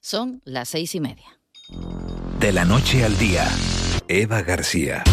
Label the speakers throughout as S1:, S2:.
S1: Son las seis y media.
S2: De la noche al día, Eva García.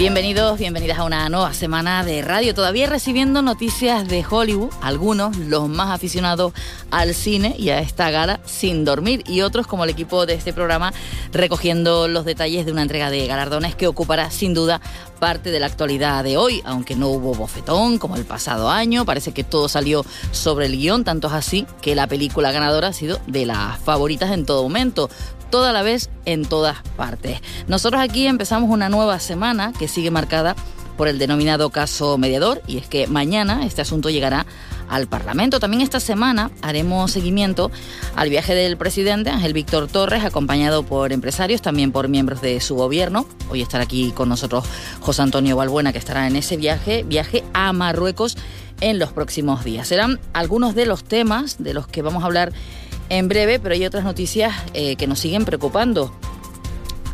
S1: Bienvenidos, bienvenidas a una nueva semana de radio. Todavía recibiendo noticias de Hollywood, algunos, los más aficionados al cine y a esta gala sin dormir, y otros, como el equipo de este programa, recogiendo los detalles de una entrega de galardones que ocupará sin duda parte de la actualidad de hoy, aunque no hubo bofetón como el pasado año, parece que todo salió sobre el guion, tanto es así que la película ganadora ha sido de las favoritas en todo momento toda la vez en todas partes. Nosotros aquí empezamos una nueva semana que sigue marcada por el denominado caso mediador y es que mañana este asunto llegará al Parlamento. También esta semana haremos seguimiento al viaje del presidente Ángel Víctor Torres, acompañado por empresarios, también por miembros de su gobierno. Hoy estará aquí con nosotros José Antonio Balbuena, que estará en ese viaje, viaje a Marruecos en los próximos días. Serán algunos de los temas de los que vamos a hablar en breve, pero hay otras noticias eh, que nos siguen preocupando.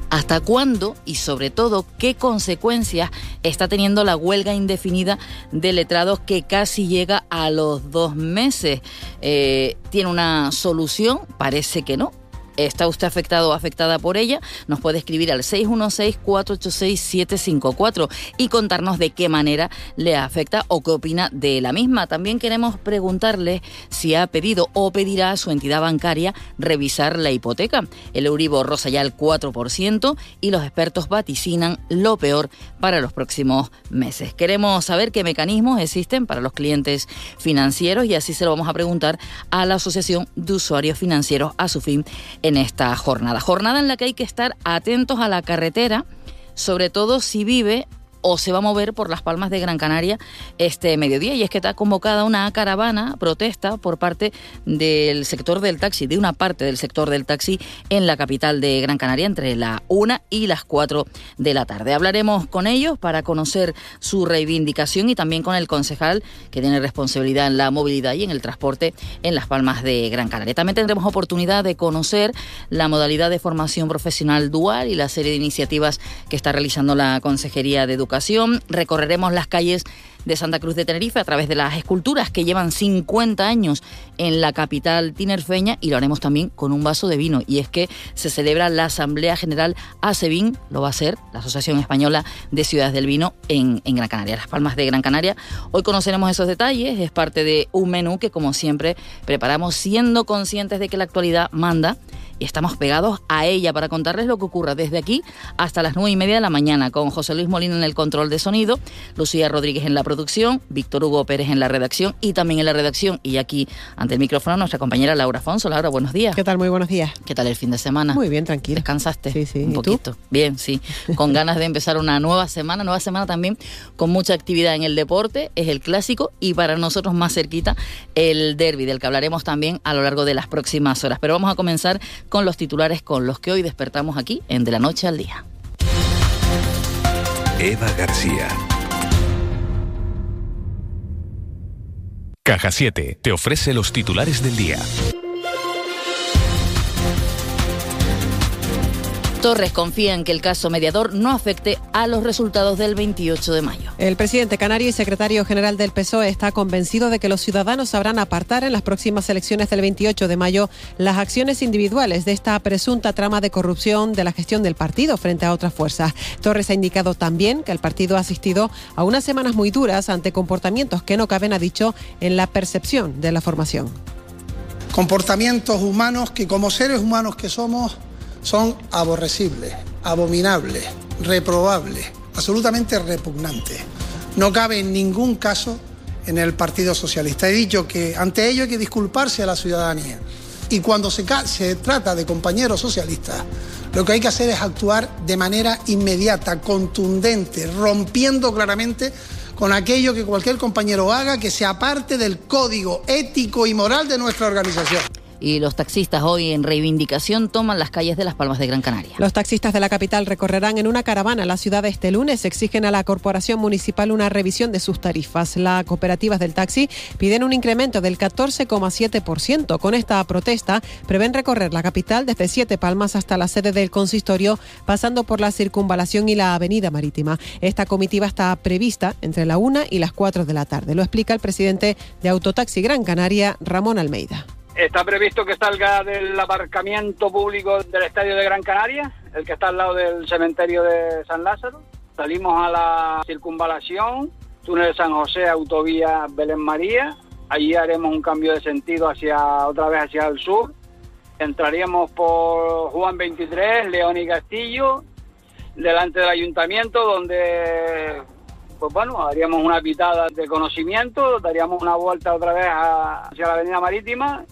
S1: ¿Hasta cuándo y sobre todo qué consecuencias está teniendo la huelga indefinida de letrados que casi llega a los dos meses? Eh, ¿Tiene una solución? Parece que no está usted afectado o afectada por ella, nos puede escribir al 616-486-754 y contarnos de qué manera le afecta o qué opina de la misma. También queremos preguntarle si ha pedido o pedirá a su entidad bancaria revisar la hipoteca. El Euribor rosa ya el 4% y los expertos vaticinan lo peor para los próximos meses. Queremos saber qué mecanismos existen para los clientes financieros y así se lo vamos a preguntar a la Asociación de Usuarios Financieros a su fin en esta jornada. Jornada en la que hay que estar atentos a la carretera, sobre todo si vive o se va a mover por las Palmas de Gran Canaria este mediodía. Y es que está convocada una caravana, protesta por parte del sector del taxi, de una parte del sector del taxi en la capital de Gran Canaria entre la 1 y las 4 de la tarde. Hablaremos con ellos para conocer su reivindicación y también con el concejal que tiene responsabilidad en la movilidad y en el transporte en las Palmas de Gran Canaria. También tendremos oportunidad de conocer la modalidad de formación profesional dual y la serie de iniciativas que está realizando la Consejería de Educación Recorreremos las calles de Santa Cruz de Tenerife a través de las esculturas que llevan 50 años en la capital tinerfeña y lo haremos también con un vaso de vino. Y es que se celebra la Asamblea General ASEVIN, lo va a ser la Asociación Española de Ciudades del Vino en, en Gran Canaria, Las Palmas de Gran Canaria. Hoy conoceremos esos detalles, es parte de un menú que como siempre preparamos siendo conscientes de que la actualidad manda y estamos pegados a ella para contarles lo que ocurra desde aquí hasta las nueve y media de la mañana con José Luis Molina en el control de sonido, Lucía Rodríguez en la producción, Víctor Hugo Pérez en la redacción y también en la redacción y aquí ante el micrófono nuestra compañera Laura Afonso. Laura, buenos días.
S3: ¿Qué tal? Muy buenos días.
S1: ¿Qué tal el fin de semana?
S3: Muy bien, tranquilo.
S1: ¿Descansaste?
S3: Sí, sí.
S1: Un poquito. Bien, sí. Con ganas de empezar una nueva semana, nueva semana también con mucha actividad en el deporte, es el clásico y para nosotros más cerquita el derby, del que hablaremos también a lo largo de las próximas horas. Pero vamos a comenzar con los titulares con los que hoy despertamos aquí en De la Noche al Día.
S2: Eva García.
S4: Caja 7 te ofrece los titulares del día.
S1: Torres confía en que el caso mediador no afecte a los resultados del 28 de mayo.
S3: El presidente canario y secretario general del PSOE está convencido de que los ciudadanos sabrán apartar en las próximas elecciones del 28 de mayo las acciones individuales de esta presunta trama de corrupción de la gestión del partido frente a otras fuerzas. Torres ha indicado también que el partido ha asistido a unas semanas muy duras ante comportamientos que no caben, ha dicho, en la percepción de la formación.
S5: Comportamientos humanos que como seres humanos que somos son aborrecibles, abominables, reprobables, absolutamente repugnantes. No cabe en ningún caso en el Partido Socialista. He dicho que ante ello hay que disculparse a la ciudadanía. Y cuando se, se, trata de compañeros socialistas, lo que hay que hacer es actuar de manera inmediata, contundente, rompiendo claramente con aquello que cualquier compañero haga que sea parte del código ético y moral de nuestra organización.
S1: Y los taxistas hoy en reivindicación toman las calles de Las Palmas de Gran Canaria.
S3: Los taxistas de la capital recorrerán en una caravana la ciudad este lunes. Exigen a la Corporación Municipal una revisión de sus tarifas. Las cooperativas del taxi piden un incremento del 14,7%. Con esta protesta prevén recorrer la capital desde Siete Palmas hasta la sede del consistorio, pasando por la circunvalación y la avenida marítima. Esta comitiva está prevista entre la 1 y las 4 de la tarde. Lo explica el presidente de Autotaxi Gran Canaria, Ramón Almeida.
S6: Está previsto que salga del aparcamiento público del Estadio de Gran Canaria, el que está al lado del cementerio de San Lázaro. Salimos a la circunvalación, túnel de San José, autovía Belén María. Allí haremos un cambio de sentido hacia otra vez hacia el sur. Entraríamos por Juan 23, León y Castillo, delante del ayuntamiento, donde pues bueno, haríamos una pitada de conocimiento, daríamos una vuelta otra vez hacia la avenida marítima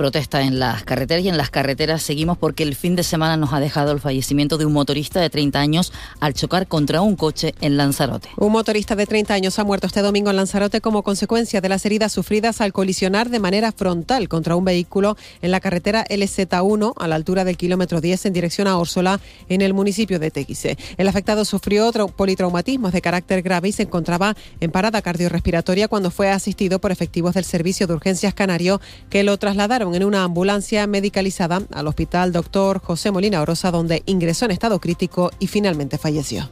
S1: Protesta en las carreteras y en las carreteras seguimos porque el fin de semana nos ha dejado el fallecimiento de un motorista de 30 años al chocar contra un coche en Lanzarote.
S3: Un motorista de 30 años ha muerto este domingo en Lanzarote como consecuencia de las heridas sufridas al colisionar de manera frontal contra un vehículo en la carretera LZ1 a la altura del kilómetro 10 en dirección a Órsola en el municipio de Tequise. El afectado sufrió otro politraumatismos de carácter grave y se encontraba en parada cardiorrespiratoria cuando fue asistido por efectivos del Servicio de Urgencias Canario que lo trasladaron en una ambulancia medicalizada al Hospital Doctor José Molina Orosa, donde ingresó en estado crítico y finalmente falleció.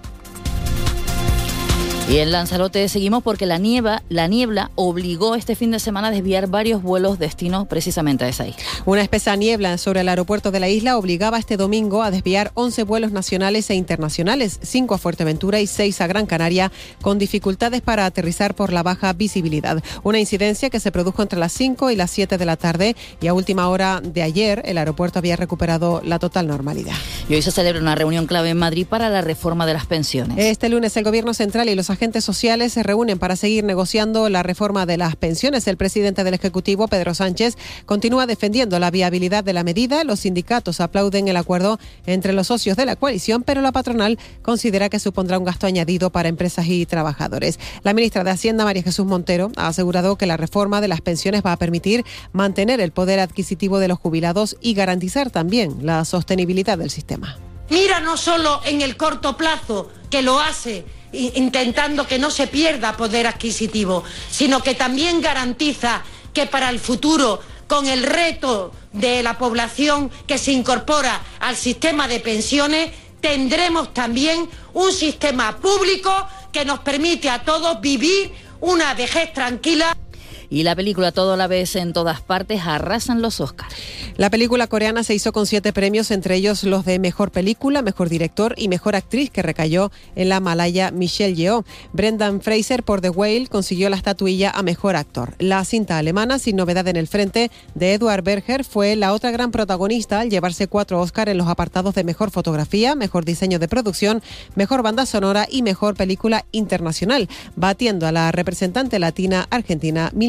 S1: Y en Lanzarote seguimos porque la niebla, la niebla obligó este fin de semana a desviar varios vuelos destinos precisamente a esa isla.
S3: Una espesa niebla sobre el aeropuerto de la isla obligaba este domingo a desviar 11 vuelos nacionales e internacionales, 5 a Fuerteventura y 6 a Gran Canaria, con dificultades para aterrizar por la baja visibilidad. Una incidencia que se produjo entre las 5 y las 7 de la tarde y a última hora de ayer el aeropuerto había recuperado la total normalidad.
S1: Y hoy se celebra una reunión clave en Madrid para la reforma de las pensiones.
S3: Este lunes el Gobierno Central y los agentes sociales se reúnen para seguir negociando la reforma de las pensiones. El presidente del Ejecutivo, Pedro Sánchez, continúa defendiendo la viabilidad de la medida. Los sindicatos aplauden el acuerdo entre los socios de la coalición, pero la patronal considera que supondrá un gasto añadido para empresas y trabajadores. La ministra de Hacienda, María Jesús Montero, ha asegurado que la reforma de las pensiones va a permitir mantener el poder adquisitivo de los jubilados y garantizar también la sostenibilidad del sistema.
S7: Mira no solo en el corto plazo, que lo hace intentando que no se pierda poder adquisitivo, sino que también garantiza que para el futuro, con el reto de la población que se incorpora al sistema de pensiones, tendremos también un sistema público que nos permite a todos vivir una vejez tranquila.
S1: Y la película Todo la vez en todas partes arrasan los Oscars.
S3: La película coreana se hizo con siete premios, entre ellos los de Mejor Película, Mejor Director y Mejor Actriz, que recayó en la malaya Michelle Yeoh. Brendan Fraser por The Whale consiguió la estatuilla a Mejor Actor. La cinta alemana, sin novedad en el frente, de Edward Berger, fue la otra gran protagonista al llevarse cuatro Oscar en los apartados de Mejor Fotografía, Mejor Diseño de Producción, Mejor Banda Sonora y Mejor Película Internacional, batiendo a la representante latina argentina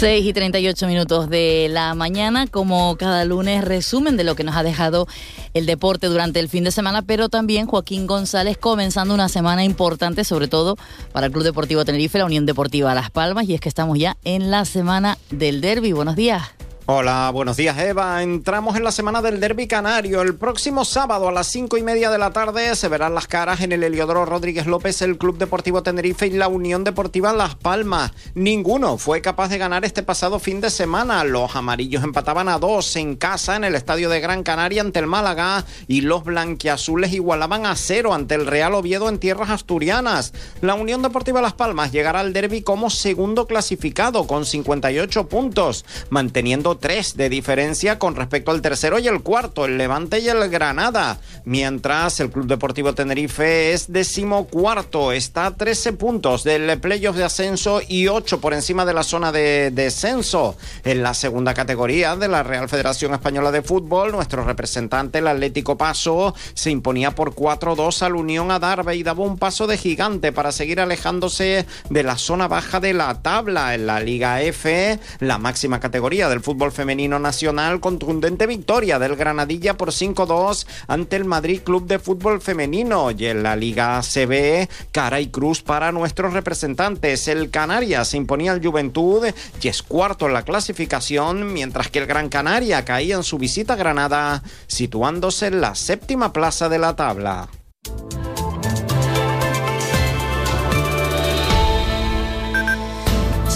S1: 6 y 38 minutos de la mañana, como cada lunes, resumen de lo que nos ha dejado el deporte durante el fin de semana, pero también Joaquín González comenzando una semana importante, sobre todo para el Club Deportivo Tenerife, la Unión Deportiva Las Palmas, y es que estamos ya en la semana del derby. Buenos días.
S8: Hola, buenos días Eva. Entramos en la semana del Derby Canario. El próximo sábado a las cinco y media de la tarde se verán las caras en el Heliodoro Rodríguez López, el Club Deportivo Tenerife y la Unión Deportiva Las Palmas. Ninguno fue capaz de ganar este pasado fin de semana. Los amarillos empataban a dos en casa en el Estadio de Gran Canaria ante el Málaga y los blanquiazules igualaban a cero ante el Real Oviedo en tierras asturianas. La Unión Deportiva Las Palmas llegará al Derby como segundo clasificado con 58 puntos, manteniendo tres de diferencia con respecto al tercero y el cuarto, el Levante y el Granada. Mientras el Club Deportivo Tenerife es decimocuarto, está a 13 puntos del playoff de ascenso y 8 por encima de la zona de descenso. En la segunda categoría de la Real Federación Española de Fútbol, nuestro representante, el Atlético Paso, se imponía por 4-2 al Unión Adarve y daba un paso de gigante para seguir alejándose de la zona baja de la tabla en la Liga F, la máxima categoría del fútbol femenino nacional, contundente victoria del Granadilla por 5-2 ante el Madrid Club de Fútbol Femenino y en la Liga CB, cara y cruz para nuestros representantes. El Canarias se imponía al Juventud y es cuarto en la clasificación, mientras que el Gran Canaria caía en su visita a Granada, situándose en la séptima plaza de la tabla.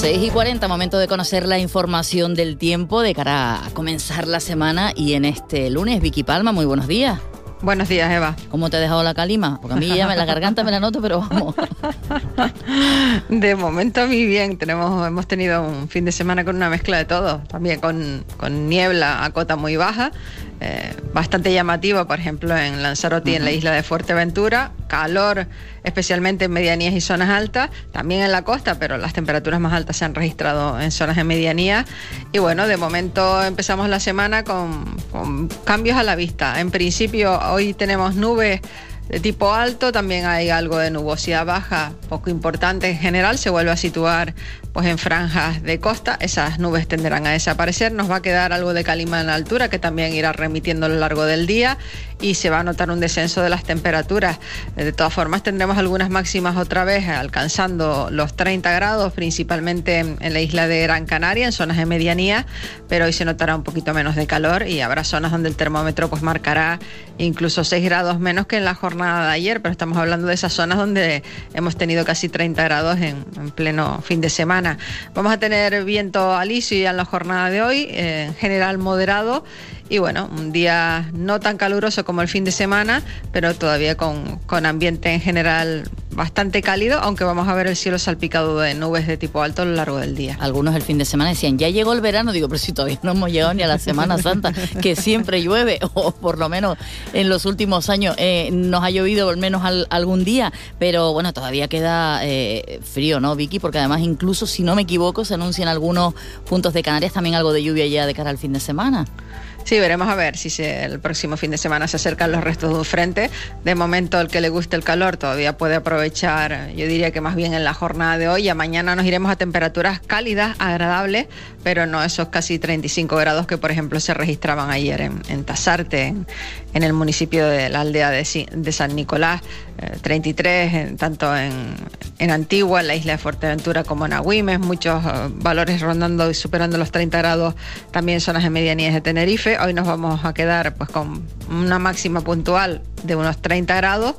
S1: 6 y 40, momento de conocer la información del tiempo de cara a comenzar la semana y en este lunes. Vicky Palma, muy buenos días.
S9: Buenos días, Eva.
S1: ¿Cómo te ha dejado la calima? Porque a mí ya me, la garganta me la noto, pero vamos.
S9: De momento a mí bien. Tenemos, hemos tenido un fin de semana con una mezcla de todo. También con, con niebla a cota muy baja eh, bastante llamativo, por ejemplo, en Lanzarote en la isla de Fuerteventura, calor especialmente en medianías y zonas altas, también en la costa, pero las temperaturas más altas se han registrado en zonas de medianía. Y bueno, de momento empezamos la semana con, con cambios a la vista. En principio, hoy tenemos nubes de tipo alto, también hay algo de nubosidad baja, poco importante en general, se vuelve a situar pues en franjas de costa, esas nubes tenderán a desaparecer, nos va a quedar algo de calima en la altura que también irá remitiendo a lo largo del día y se va a notar un descenso de las temperaturas. De todas formas tendremos algunas máximas otra vez alcanzando los 30 grados, principalmente en la isla de Gran Canaria, en zonas de medianía, pero hoy se notará un poquito menos de calor y habrá zonas donde el termómetro pues marcará incluso 6 grados menos que en la jornada de ayer, pero estamos hablando de esas zonas donde hemos tenido casi 30 grados en, en pleno fin de semana. Vamos a tener viento alisio en la jornada de hoy, eh, en general moderado y bueno, un día no tan caluroso como el fin de semana, pero todavía con, con, ambiente en general bastante cálido, aunque vamos a ver el cielo salpicado de nubes de tipo alto a lo largo del día.
S1: Algunos el fin de semana decían, ya llegó el verano, digo, pero si todavía no hemos llegado ni a la Semana Santa, que siempre llueve, o por lo menos en los últimos años eh, nos ha llovido al menos al, algún día, pero bueno, todavía queda eh, frío, ¿no, Vicky? Porque además incluso, si no me equivoco, se anuncian algunos puntos de Canarias también algo de lluvia ya de cara al fin de semana.
S9: Sí, veremos a ver si se, el próximo fin de semana se acercan los restos de un frente. De momento, el que le guste el calor todavía puede aprovechar, yo diría que más bien en la jornada de hoy. A mañana nos iremos a temperaturas cálidas, agradables, pero no esos casi 35 grados que, por ejemplo, se registraban ayer en, en Tasarte, en, el municipio de la aldea de, de San Nicolás. Eh, 33, en, tanto en, en, Antigua, en la isla de Fuerteventura, como en Agüimes, muchos uh, valores rondando y superando los 30 grados, también zonas de medianías de Tenerife. Hoy nos vamos a quedar pues con una máxima puntual de unos 30 grados.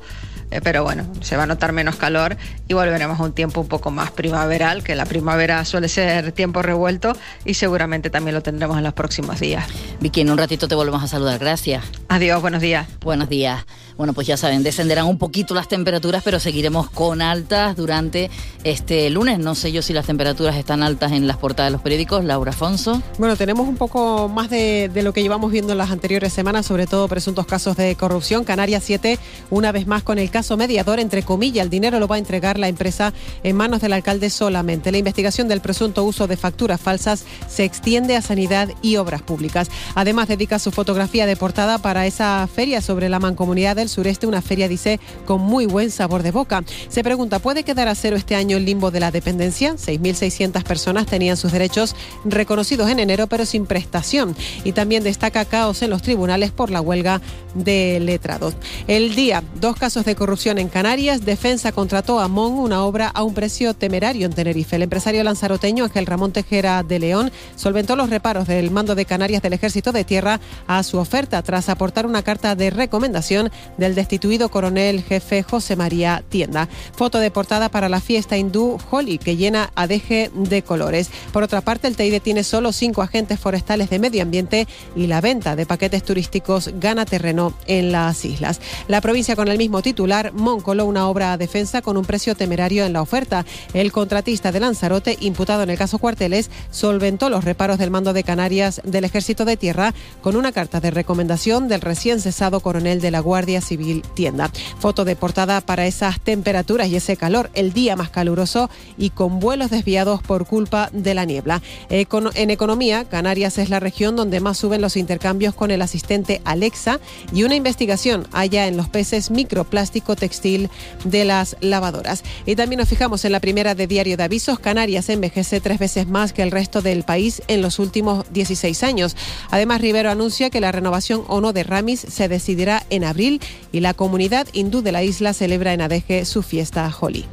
S9: Eh, pero bueno, se va a notar menos calor y volveremos a un tiempo un poco más primaveral, que la primavera suele ser tiempo revuelto y seguramente también lo tendremos en los próximos días.
S1: Vicky, en un ratito te volvemos a saludar. Gracias.
S9: Adiós, buenos días.
S1: Buenos días. Bueno, pues ya saben, descenderán un poquito las temperaturas, pero seguiremos con altas durante este lunes. No sé yo si las temperaturas están altas en las portadas de los periódicos. Laura Afonso.
S3: Bueno, tenemos un poco más de, lo que llevamos viendo en las anteriores semanas, sobre todo presuntos casos de corrupción. Canarias 7, una vez más con el caso mediador, entre comillas, el dinero lo va a entregar la empresa en manos del alcalde solamente. La investigación del presunto uso de facturas falsas se extiende a sanidad y obras públicas. Además, dedica su fotografía de portada para esa feria sobre la mancomunidad del sureste, una feria, dice, con muy buen sabor de boca. Se pregunta, ¿puede quedar a cero este año el limbo de la dependencia? 6.600 personas tenían sus derechos reconocidos en enero, pero sin prestación. Y también destaca caos en los tribunales por la huelga de letrados. El día, dos casos de corrupción en Canarias. Defensa contrató a Mon una obra a un precio temerario en Tenerife. El empresario lanzaroteño Ángel Ramón Tejera de León solventó los reparos del mando de Canarias del Ejército de Tierra a su oferta tras aportar una carta de recomendación del destituido coronel jefe José María Tienda. Foto de portada para la fiesta hindú Holi que llena a de colores. Por otra parte, el Teide tiene solo cinco agentes forestales de medio ambiente y la venta de paquetes turísticos gana terreno en las islas. La provincia con el mismo titular Moncolo una obra a defensa con un precio temerario en la oferta. El contratista de Lanzarote, imputado en el caso Cuarteles, solventó los reparos del mando de Canarias del Ejército de Tierra con una carta de recomendación del recién cesado coronel de la Guardia Civil Tienda. Foto de portada para esas temperaturas y ese calor, el día más caluroso y con vuelos desviados por culpa de la niebla. En economía, Canarias es la región donde más suben los intercambios con el asistente Alexa y una investigación haya en los peces microplástico textil de las lavadoras. Y también nos fijamos en la primera de Diario de Avisos, Canarias envejece tres veces más que el resto del país en los últimos 16 años. Además, Rivero anuncia que la renovación o no de Ramis se decidirá en abril y la comunidad hindú de la isla celebra en Adeje su fiesta Holi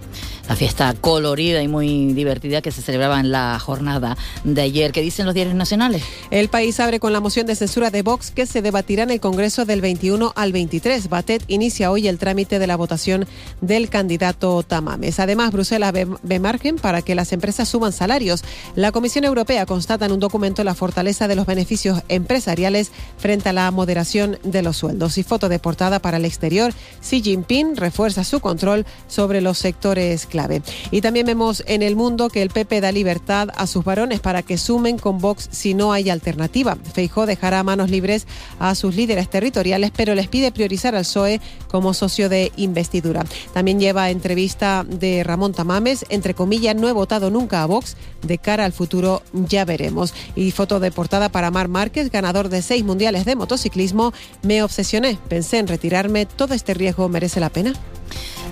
S1: la fiesta colorida y muy divertida que se celebraba en la jornada de ayer. ¿Qué dicen los diarios nacionales?
S3: El país abre con la moción de censura de Vox que se debatirá en el Congreso del 21 al 23. Batet inicia hoy el trámite de la votación del candidato Tamames. Además, Bruselas ve, margen para que las empresas suban salarios. La Comisión Europea constata en un documento la fortaleza de los beneficios empresariales frente a la moderación de los sueldos. Y foto de portada para el exterior, Xi Jinping refuerza su control sobre los sectores clave. Y también vemos en el mundo que el PP da libertad a sus varones para que sumen con Vox si no hay alternativa. Feijó dejará manos libres a sus líderes territoriales, pero les pide priorizar al PSOE como socio de investidura. También lleva entrevista de Ramón Tamames, entre comillas, no he votado nunca a Vox, de cara al futuro ya veremos. Y foto de portada para Mar Márquez, ganador de seis mundiales de motociclismo, me obsesioné, pensé en retirarme, todo este riesgo merece la pena.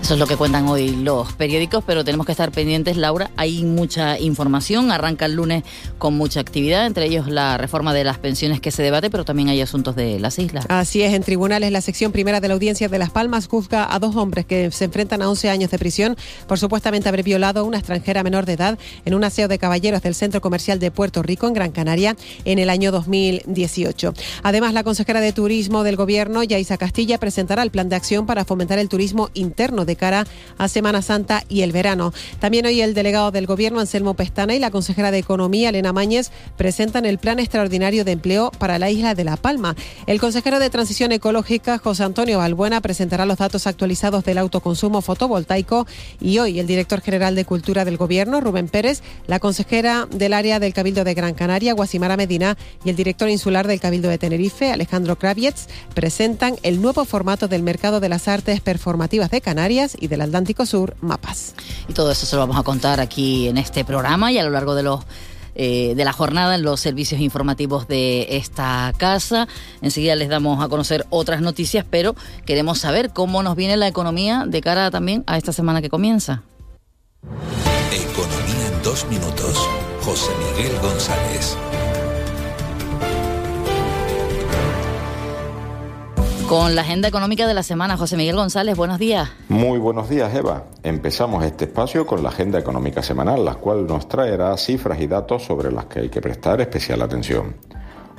S1: Eso es lo que cuentan hoy los periódicos, pero tenemos que estar pendientes, Laura. Hay mucha información, arranca el lunes con mucha actividad, entre ellos la reforma de las pensiones que se debate, pero también hay asuntos de las islas.
S3: Así es, en tribunales la sección primera de la audiencia de Las Palmas juzga a dos hombres que se enfrentan a 11 años de prisión por supuestamente haber violado a una extranjera menor de edad en un aseo de caballeros del Centro Comercial de Puerto Rico, en Gran Canaria, en el año 2018. Además, la consejera de Turismo del Gobierno, Yaisa Castilla, presentará el plan de acción para fomentar el turismo interno de de cara a Semana Santa y el verano. También hoy el delegado del Gobierno, Anselmo Pestana, y la consejera de Economía, Elena Mañez, presentan el Plan Extraordinario de Empleo para la isla de La Palma. El consejero de Transición Ecológica, José Antonio Balbuena, presentará los datos actualizados del autoconsumo fotovoltaico y hoy el director general de Cultura del Gobierno, Rubén Pérez, la consejera del área del Cabildo de Gran Canaria, Guasimara Medina, y el director insular del Cabildo de Tenerife, Alejandro Kravietz, presentan el nuevo formato del mercado de las artes performativas de Canarias y del Atlántico Sur, mapas.
S1: Y todo eso se lo vamos a contar aquí en este programa y a lo largo de los eh, de la jornada en los servicios informativos de esta casa. Enseguida les damos a conocer otras noticias, pero queremos saber cómo nos viene la economía de cara también a esta semana que comienza.
S2: Economía en dos minutos. José Miguel González.
S1: Con la agenda económica de la semana, José Miguel González, buenos días.
S10: Muy buenos días, Eva. Empezamos este espacio con la agenda económica semanal, la cual nos traerá cifras y datos sobre las que hay que prestar especial atención.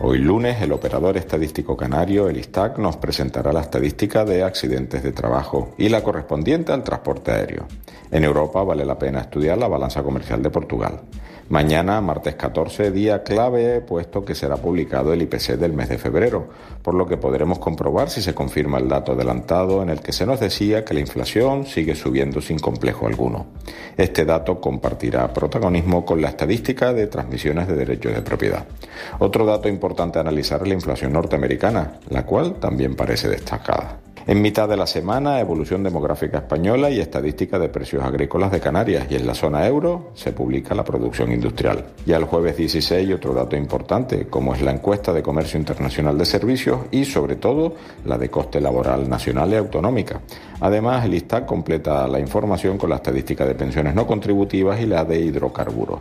S10: Hoy lunes, el operador estadístico canario, el ISTAC, nos presentará la estadística de accidentes de trabajo y la correspondiente al transporte aéreo. En Europa vale la pena estudiar la balanza comercial de Portugal. Mañana, martes 14, día clave, puesto que será publicado el IPC del mes de febrero, por lo que podremos comprobar si se confirma el dato adelantado en el que se nos decía que la inflación sigue subiendo sin complejo alguno. Este dato compartirá protagonismo con la estadística de transmisiones de derechos de propiedad. Otro dato importante a analizar es la inflación norteamericana, la cual también parece destacada. En mitad de la semana, evolución demográfica española y estadística de precios agrícolas de Canarias y en la zona euro se publica la producción industrial. Ya el jueves 16 otro dato importante, como es la encuesta de comercio internacional de servicios y sobre todo la de coste laboral nacional y autonómica. Además, el ISTAC completa la información con la estadística de pensiones no contributivas y la de hidrocarburos.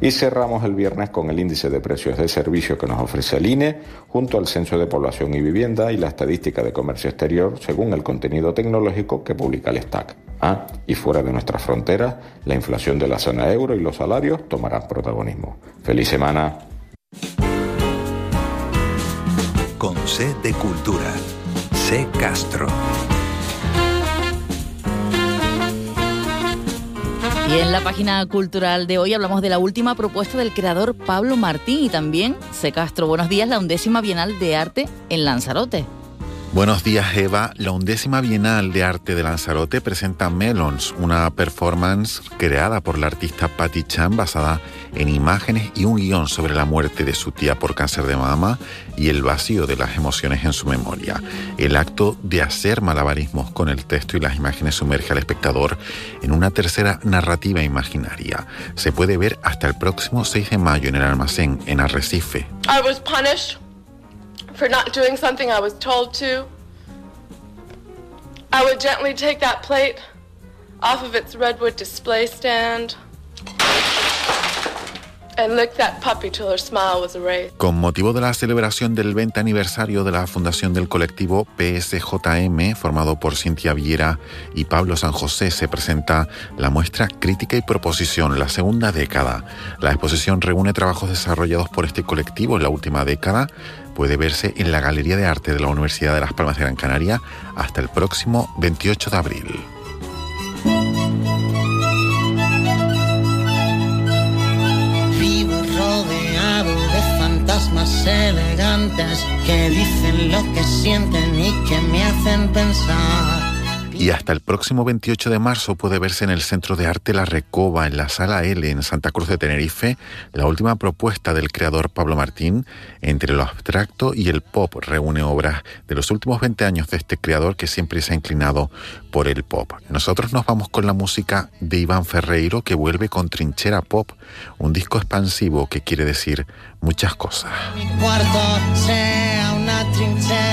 S10: Y cerramos el viernes con el índice de precios de servicio que nos ofrece el INE, junto al Censo de Población y Vivienda y la estadística de comercio exterior según el contenido tecnológico que publica el STAC. Ah, y fuera de nuestras fronteras, la inflación de la zona euro y los salarios tomarán protagonismo. ¡Feliz semana!
S2: Con C de Cultura. C Castro.
S1: Y en la página cultural de hoy hablamos de la última propuesta del creador Pablo Martín y también, C. Castro, buenos días, la undécima Bienal de Arte en Lanzarote.
S11: Buenos días, Eva. La undécima Bienal de Arte de Lanzarote presenta Melons, una performance creada por la artista Patty Chan basada en imágenes y un guion sobre la muerte de su tía por cáncer de mama y el vacío de las emociones en su memoria. El acto de hacer malabarismos con el texto y las imágenes sumerge al espectador en una tercera narrativa imaginaria. Se puede ver hasta el próximo 6 de mayo en el almacén en Arrecife.
S12: I was punished for not doing something I was told to. I would gently take that plate off of its redwood display stand
S11: Con motivo de la celebración del 20 aniversario de la fundación del colectivo PSJM, formado por Cintia Viera y Pablo San José, se presenta la muestra Crítica y Proposición, la segunda década. La exposición reúne trabajos desarrollados por este colectivo en la última década. Puede verse en la Galería de Arte de la Universidad de Las Palmas de Gran Canaria hasta el próximo 28 de abril.
S13: Elegantes que dicen lo que sienten y que me hacen pensar.
S11: Y hasta el próximo 28 de marzo puede verse en el Centro de Arte La Recoba, en la Sala L, en Santa Cruz de Tenerife, la última propuesta del creador Pablo Martín. Entre lo abstracto y el pop reúne obras de los últimos 20 años de este creador que siempre se ha inclinado por el pop. Nosotros nos vamos con la música de Iván Ferreiro que vuelve con Trinchera Pop, un disco expansivo que quiere decir muchas cosas.
S13: Mi cuarto sea una trinchera.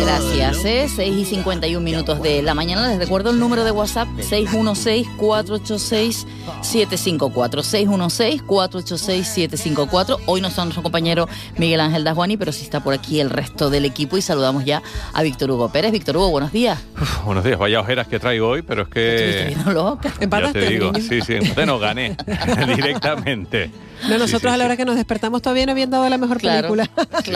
S1: Gracias, ¿eh? 6 y 51 minutos de la mañana. Les recuerdo el número de WhatsApp 616-486-754. 616-486-754. Hoy no está nuestro compañero Miguel Ángel Dasguani, pero sí está por aquí el resto del equipo y saludamos ya a Víctor Hugo Pérez. Víctor Hugo, buenos días.
S14: Uf, buenos días, vaya ojeras que traigo hoy, pero es que... Ya te digo, sí, sí, entonces no gané directamente.
S3: No, nosotros a la hora que nos despertamos todavía no habían dado la mejor película.
S14: Sí,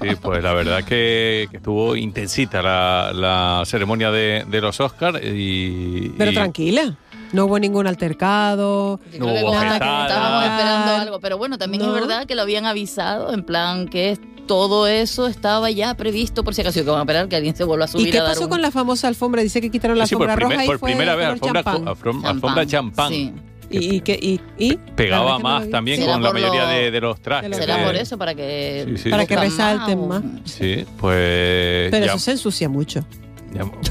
S14: sí, pues la verdad que, que estuvo intensita la, la ceremonia de, de los Oscars y...
S3: Pero
S14: y-
S3: tranquila. No hubo ningún altercado.
S14: No hubo
S1: Nada, que estábamos esperando algo, pero bueno, también
S3: No.
S1: es verdad que lo habían avisado, en plan que todo eso estaba ya previsto por si acaso que van a esperar que alguien se vuelva a subir
S3: ¿Y qué
S1: a dar
S3: pasó
S1: un-
S3: con la famosa alfombra? Dice que quitaron la
S14: Sí, por,
S3: alfombra roja
S14: primer-
S3: y
S14: por
S3: fue
S14: primera vez, alfombra,
S3: champán.
S14: alfombra, alfombra champán.
S3: ¿Y, y, qué- y, y?
S14: Pegaba
S3: que
S14: más también con la mayoría
S1: lo-
S14: de, de los trajes.
S1: Será
S14: que-
S1: por eso, para que,
S14: Sí, sí.
S3: Para que resalten
S1: o-
S3: más.
S14: Sí, pues...
S3: Pero
S14: ya-
S3: eso se ensucia mucho.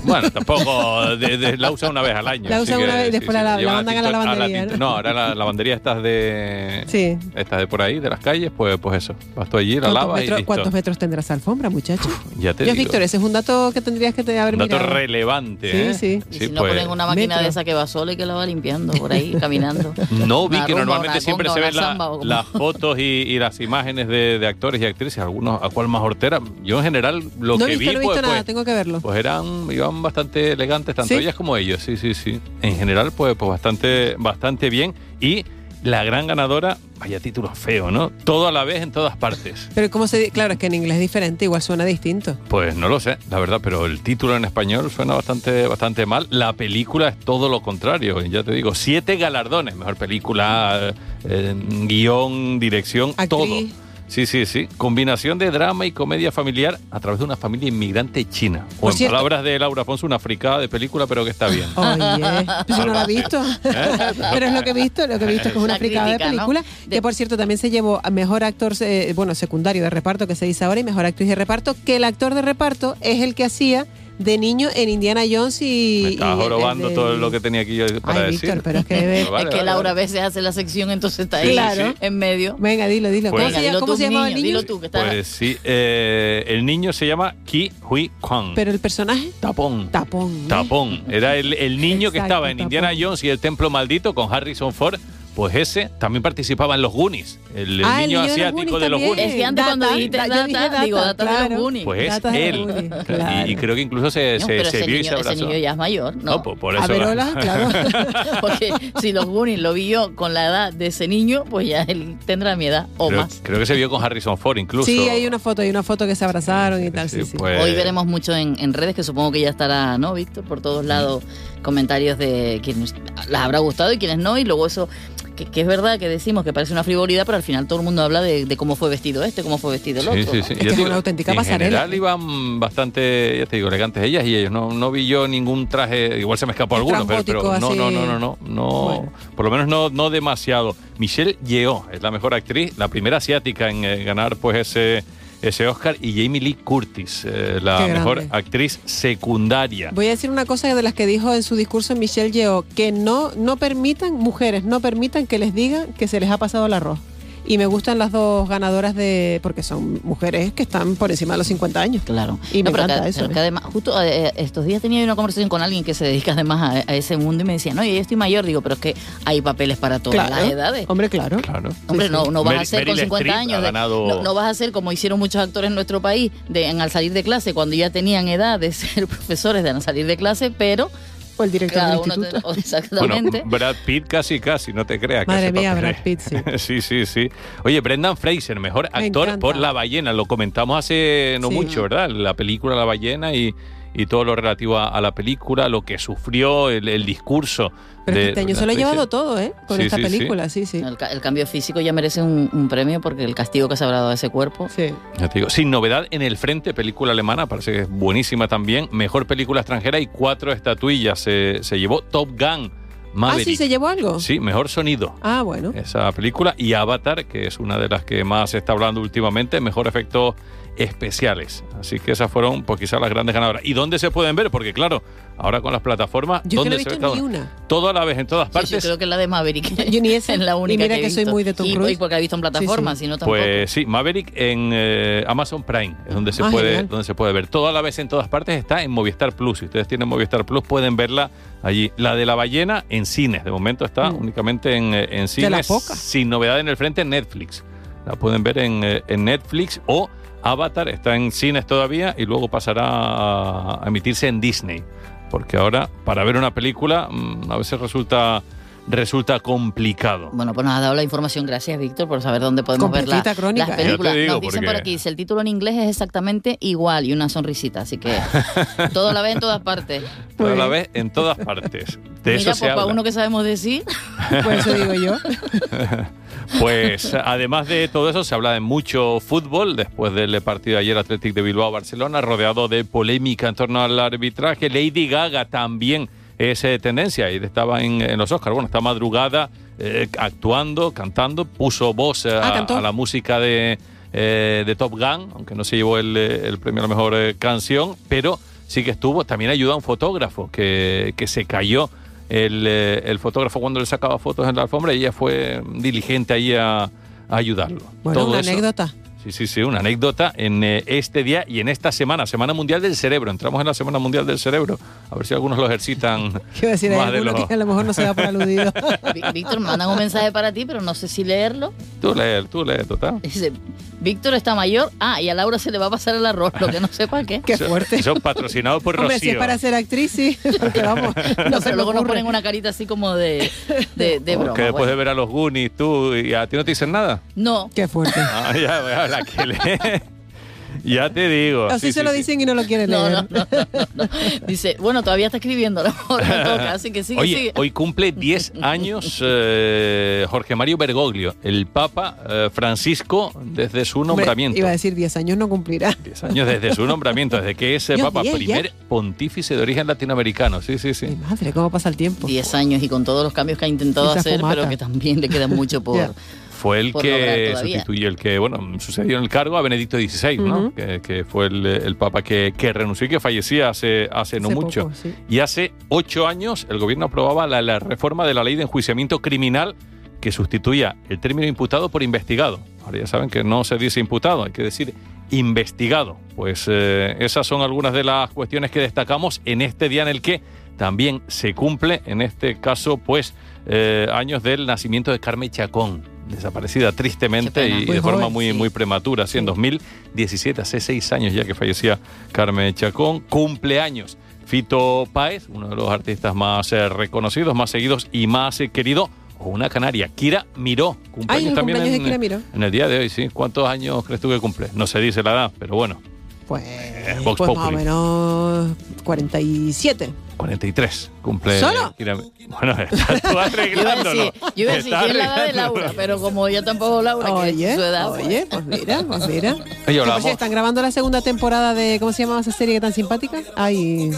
S14: Bueno, tampoco de- de- la usa una vez al año.
S3: La usa
S14: que
S3: una vez después
S14: sí,
S3: la- la
S14: llevan
S3: mandan a la lavandería, ¿no?
S14: No, ahora la lavandería estas de...
S3: Sí.
S14: Estas de por ahí, de las calles, pues, pues eso. Vas tú allí, la
S3: ¿Cuántos
S14: lavas y listo.
S3: cuántos metros tendrá esa alfombra, muchacho?
S14: Ya te
S3: Yo,
S14: digo.
S3: Víctor, ese es un dato que tendrías que te haber
S14: Un dato
S3: mirado.
S14: relevante,
S3: Sí,
S14: ¿eh?
S3: sí.
S1: Y si no
S14: pues,
S1: ponen una máquina
S3: Metro.
S1: de esa que va sola y que la va limpiando por ahí, caminando.
S14: No vi que normalmente siempre se ven la-
S1: samba
S14: las fotos y, y las imágenes de, de actores y actrices, algunos a cuál más hortera. Yo en general lo
S3: no
S14: que
S3: visto,
S14: vi
S3: no he visto
S14: pues,
S3: nada,
S14: pues,
S3: tengo que verlo.
S14: pues eran iban bastante elegantes tanto
S3: ¿Sí?
S14: ellas como ellos, sí, sí, sí. En general pues pues bastante bastante bien y la gran ganadora, vaya título feo, ¿no? Todo a la vez en todas partes.
S3: Pero cómo se di- claro, es que en inglés es diferente, igual suena distinto.
S14: Pues no lo sé, la verdad, pero el título en español suena bastante, bastante mal. La película es todo lo contrario, ya te digo, siete galardones, mejor película, eh, guion, dirección, todo. Sí, sí, sí. Combinación de drama y comedia familiar a través de una familia inmigrante china. O
S3: Por
S14: en
S3: cierto-
S14: palabras de Laura Afonso, una fricada de película, pero que está bien.
S3: Oye, pues yo no la he visto.
S14: ¿Eh?
S3: Pero es lo que he visto, lo que he visto es que es una fricada de película. Que por cierto también se llevó a mejor actor, eh, bueno, secundario de reparto que se dice ahora y mejor actriz de reparto, que el actor de reparto es el que hacía de niño en Indiana Jones y.
S14: Me estaba jorobando
S3: de-
S14: todo lo que tenía aquí yo para
S3: Ay,
S14: decir.
S3: Víctor, pero es que debe-
S1: es
S14: vale,
S1: que
S14: vale,
S1: Laura a veces hace la sección, entonces está ahí
S3: Claro.
S1: en medio.
S3: Venga, dilo, dilo.
S14: Pues-
S3: ¿Cómo se,
S1: Venga,
S3: llama-
S1: dilo
S3: cómo
S1: tú,
S3: se llamaba el
S1: niño, dilo tú, que está-
S14: Pues sí, eh, el niño se llama Ki Hui Kwan.
S3: Pero el personaje,
S14: Tapón.
S3: tapón. ¿eh?
S14: Tapón. Era el, el niño que estaba en
S3: Tapón.
S14: Indiana Jones y el Templo Maldito con Harrison Ford. Pues ese también participaba en los Goonies. El, el
S3: Ah, el
S14: niño
S3: niño de los
S14: asiático de los. Goonies.
S1: Es que antes cuando dijiste data, digo data de los Goonies.
S14: Pues es él. Y-. Y, creo que incluso se,
S1: No,
S14: se,
S1: pero
S14: se
S1: ese
S14: vio y
S1: niño,
S14: se
S1: ese
S14: abrazó.
S1: niño ya es mayor, ¿no?
S14: No, pues por
S3: A
S14: eso.
S3: Verola, claro.
S1: Porque si los Goonies lo vi yo con la edad de ese niño, pues ya él tendrá mi edad o
S14: creo,
S1: más.
S14: creo que se vio con Harrison Ford incluso.
S3: Sí, hay una foto, hay una foto que se abrazaron y tal, sí, sí.
S14: pues-
S1: Hoy veremos mucho en, en redes, que supongo que ya estará, ¿no, Víctor? Por todos lados, comentarios de quienes les habrá gustado y quienes no, y luego eso que, que es verdad que decimos que parece una frivolidad, pero al final todo el mundo habla de, de cómo fue vestido este, cómo fue vestido el otro.
S14: Sí, sí,
S1: ¿no?
S14: sí.
S3: Es
S14: Ya
S3: que es
S14: te digo,
S3: una auténtica
S14: en
S3: pasarela.
S14: general iban bastante, ya te digo, elegantes ellas y ellos. No, no vi yo ningún traje, igual se me escapó alguno, pero, pero no, no, no, no, no, no, por lo menos no, no demasiado. Michelle Yeoh es la mejor actriz, la primera asiática en eh, ganar pues ese ese Oscar y Jamie Lee Curtis, eh, la mejor actriz secundaria.
S3: Voy a decir una cosa de las que dijo en su discurso Michelle Yeoh, que no, no permitan, mujeres, no permitan que les digan que se les ha pasado el arroz. Y me gustan las dos ganadoras de. porque son mujeres que están por encima de los 50 años.
S1: Claro.
S3: Y
S1: No,
S3: me
S1: pero
S3: encanta
S1: que,
S3: eso.
S1: pero que además, justo eh, estos días tenía una conversación con alguien que se dedica además a, a ese mundo y me decía, no, yo estoy mayor, digo, pero es que hay papeles para todas
S3: Claro.
S1: las edades.
S3: Hombre, claro.
S1: Hombre, no, no vas a
S14: Meryl-
S1: ser con
S14: Meryl
S1: 50
S14: Streep
S1: años.
S14: ganado-
S1: no, no vas a ser como hicieron muchos actores en nuestro país de, en, al salir de clase, cuando ya tenían edad de ser profesores, de no salir de clase, pero.
S3: El director
S1: cada
S3: del
S1: uno
S3: instituto.
S1: te- exactamente.
S14: Bueno, Brad Pitt casi, casi, no te creas.
S3: Madre mía. Brad Pitt, sí.
S14: sí, sí, sí. Oye, Brendan Fraser, mejor
S3: Me
S14: actor
S3: encanta.
S14: por La Ballena. Lo comentamos hace no
S3: Sí.
S14: mucho, ¿verdad? La película La Ballena y, y todo lo relativo a, a la película, lo que sufrió, el, el discurso.
S3: Pero
S14: de
S3: este año se lo ha llevado todo, ¿eh? Con
S14: Sí,
S3: esta
S14: sí,
S3: película, sí, sí.
S1: El, ca- el cambio físico ya merece un, un premio porque el castigo que se habrá dado a ese cuerpo.
S3: Sí.
S14: Ya te digo, sin novedad en el frente, película alemana, parece que es buenísima también. Mejor película extranjera y cuatro estatuillas se, se llevó Top Gun.
S3: Ah, sí, se llevó algo.
S14: Sí, mejor sonido.
S3: Ah, bueno.
S14: esa película y Avatar, que es una de las que más se está hablando últimamente, mejor efectos especiales. Así que esas fueron, pues quizás las grandes ganadoras. ¿Y dónde se pueden ver? Porque claro, ahora con las plataformas,
S3: Yo es que no
S14: ¿dónde
S3: he visto ni
S14: una? Todo a la vez, en todas
S1: Sí,
S14: partes.
S1: yo creo que la de Maverick
S3: Yo ni esa.
S1: es la única
S3: Y mira que soy
S1: visto.
S3: muy de Tom
S1: Y-
S3: Cruise.
S1: Y porque la he visto en plataformas,
S3: Sí, sí.
S1: si no tampoco.
S14: Pues sí, Maverick en eh, Amazon Prime es donde se
S3: Ah,
S14: puede
S3: genial.
S14: donde se puede ver. Todo a la vez en todas partes está en Movistar Plus. Si ustedes tienen Movistar Plus pueden verla allí. La de la ballena en cines. De momento está
S3: Mm.
S14: únicamente en, eh, en
S3: De
S14: cines.
S3: las pocas.
S14: Sin novedad en el frente en Netflix. La pueden ver en, eh, en Netflix o Avatar está en cines todavía y luego pasará a, emitirse en Disney. Porque ahora para ver una película mm, a veces resulta resulta complicado.
S1: Bueno, pues nos ha dado la información. Gracias, Víctor, por saber dónde podemos ver la-
S3: Completita crónica,
S1: las
S3: ¿eh?
S1: películas.
S14: Digo,
S1: nos dicen
S14: porque-
S1: por aquí, si el título en inglés es exactamente igual y una sonrisita. Así que todo la vez en todas partes.
S14: Toda la vez en todas partes. De
S1: Mira,
S14: eso
S1: pues para uno que sabemos decir.
S3: Por eso digo yo.
S14: Pues además de todo eso, se habla de mucho fútbol después del partido de ayer Athletic de Bilbao-Barcelona, rodeado de polémica en torno al arbitraje. Lady Gaga también es eh, tendencia y estaba en, en los Oscars. Bueno, esta madrugada eh, actuando, cantando, puso voz
S3: Ah,
S14: a, la música de, eh, de Top Gun, aunque no se llevó el, el premio a la mejor eh, canción, pero sí que estuvo. También ayudó a un fotógrafo que, que se cayó el, eh, el fotógrafo cuando le sacaba fotos en la alfombra ella fue diligente ahí a, a ayudarlo.
S3: Bueno,
S14: Todo
S3: una
S14: eso-
S3: anécdota.
S14: Sí, sí, sí, una anécdota en eh, este día y en esta semana, Semana Mundial del Cerebro. Entramos en la Semana Mundial del Cerebro. A ver si algunos lo ejercitan
S3: Quiero decir, hay
S14: más de
S3: alguno
S14: lo...
S3: que a lo mejor no se da por aludido.
S1: Ví- Víctor, mandan un mensaje para ti, pero no sé si leerlo.
S14: Tú lees, tú lees, total.
S1: Víctor está mayor. Ah, y a Laura se le va a pasar el arroz, lo que no sepa qué.
S3: Qué fuerte.
S14: Eso patrocinado por
S3: Hombre, si es para ser actriz, sí. Porque vamos, no,
S1: No,
S3: se
S1: pero
S3: me
S1: luego nos ponen una carita así como de, de, de broma.
S14: que después
S1: bueno.
S14: de ver a los Goonies, tú, y a ti no te dicen nada.
S1: No,
S3: Qué fuerte.
S14: Ah, ya, la que lee. Ya te digo.
S3: Así
S14: sí,
S3: se
S14: sí,
S3: lo
S14: sí.
S3: dicen y no lo quieren
S1: no,
S3: leer.
S1: no, no, no, no. Dice, bueno, todavía está escribiendo, toca, así que sigue,
S14: Oye,
S1: sigue.
S14: hoy cumple 10 años eh, Jorge Mario Bergoglio, el Papa eh, Francisco, desde su
S3: Hombre,
S14: nombramiento.
S3: iba a decir 10 años no cumplirá.
S14: 10 años desde su nombramiento, desde que es eh,
S3: Dios,
S14: Papa,
S3: 10 ya.
S14: primer pontífice de origen latinoamericano. Sí, sí, sí.
S3: Mi madre, ¿cómo pasa el tiempo?
S1: 10 años y con todos los cambios que ha intentado
S3: Esa
S1: hacer,
S3: fumata.
S1: pero que también le queda mucho por...
S3: Ya.
S14: Fue el que sustituyó, el que, bueno, sucedió en el cargo a Benedicto XVI, ¿no? Que, que fue el, el Papa que, que renunció y que fallecía hace, hace no
S3: Hace
S14: mucho.
S3: poco, sí.
S14: Y hace ocho años el gobierno aprobaba la, la reforma de la ley de enjuiciamiento criminal que sustituía el término imputado por investigado. Ahora ya saben que no se dice imputado, hay que decir investigado. Pues eh, esas son algunas de las cuestiones que destacamos en este día en el que también se cumple, en este caso, pues eh, años del nacimiento de Carmen Chacón, desaparecida tristemente y,
S3: Muy
S14: de forma
S3: joven,
S14: muy,
S1: sí.
S14: muy prematura, así en 2017, hace seis años ya que fallecía Carmen Chacón, cumpleaños. Fito Páez, uno de los artistas más eh, reconocidos, más seguidos y más eh, querido, una canaria, Kira Miró, cumpleaños también
S3: cumpleaños de
S14: en,
S3: Kira Miró.
S14: en el día de hoy, ¿sí? ¿Cuántos años crees tú que cumple? No se dice la edad, pero bueno,
S3: Pues,
S14: Vox
S3: pues más o menos 47.
S14: 43 cumple.
S1: ¿Solo?
S14: Kira- Bueno, estás tú
S1: Yo iba a
S14: arreglándolo.
S1: decir, yo iba a decir que es la edad de. Laura, pero como yo tampoco Laura, que
S15: Oye,
S1: es su edad.
S15: oye, pues mira, pues mira.
S14: Oye,
S15: Que, cierto, están grabando la segunda temporada de, ¿cómo se llama esa serie que tan simpática? Ay,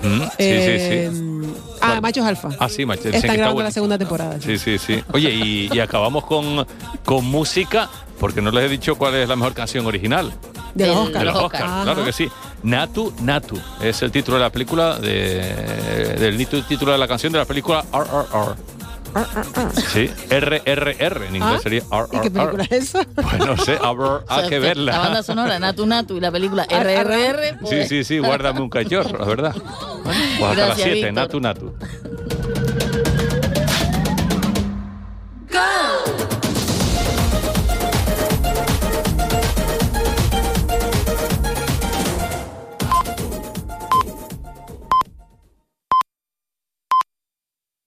S14: Mm, sí,
S15: eh,
S14: sí, sí.
S15: Ah, Machos Alfa.
S14: Ah, sí, macho.
S15: Están grabando la segunda temporada.
S14: Sí, sí, sí. Oye, y, y acabamos con, con música, porque no les he dicho cuál es la mejor canción original.
S15: De los
S14: De
S15: Oscars.
S14: los Oscars,
S15: Ajá.
S14: claro que sí. Natu, Natu. Es el título de la película, de, del título de la canción de la película RRR. Sí, RRR, en inglés
S15: Ah,
S14: sería
S15: ¿Y qué película
S14: RRR.
S15: es esa?
S14: Pues no sé, ver,
S1: O sea,
S14: hay que
S1: que La banda
S14: verla.
S1: sonora Natu Natu y la película RRR.
S14: Sí,
S1: pues-
S14: sí, sí, guárdame un cachorro, la verdad. Pues hasta las
S1: Gracias,
S14: 7,
S1: Víctor.
S14: Natu, Natu.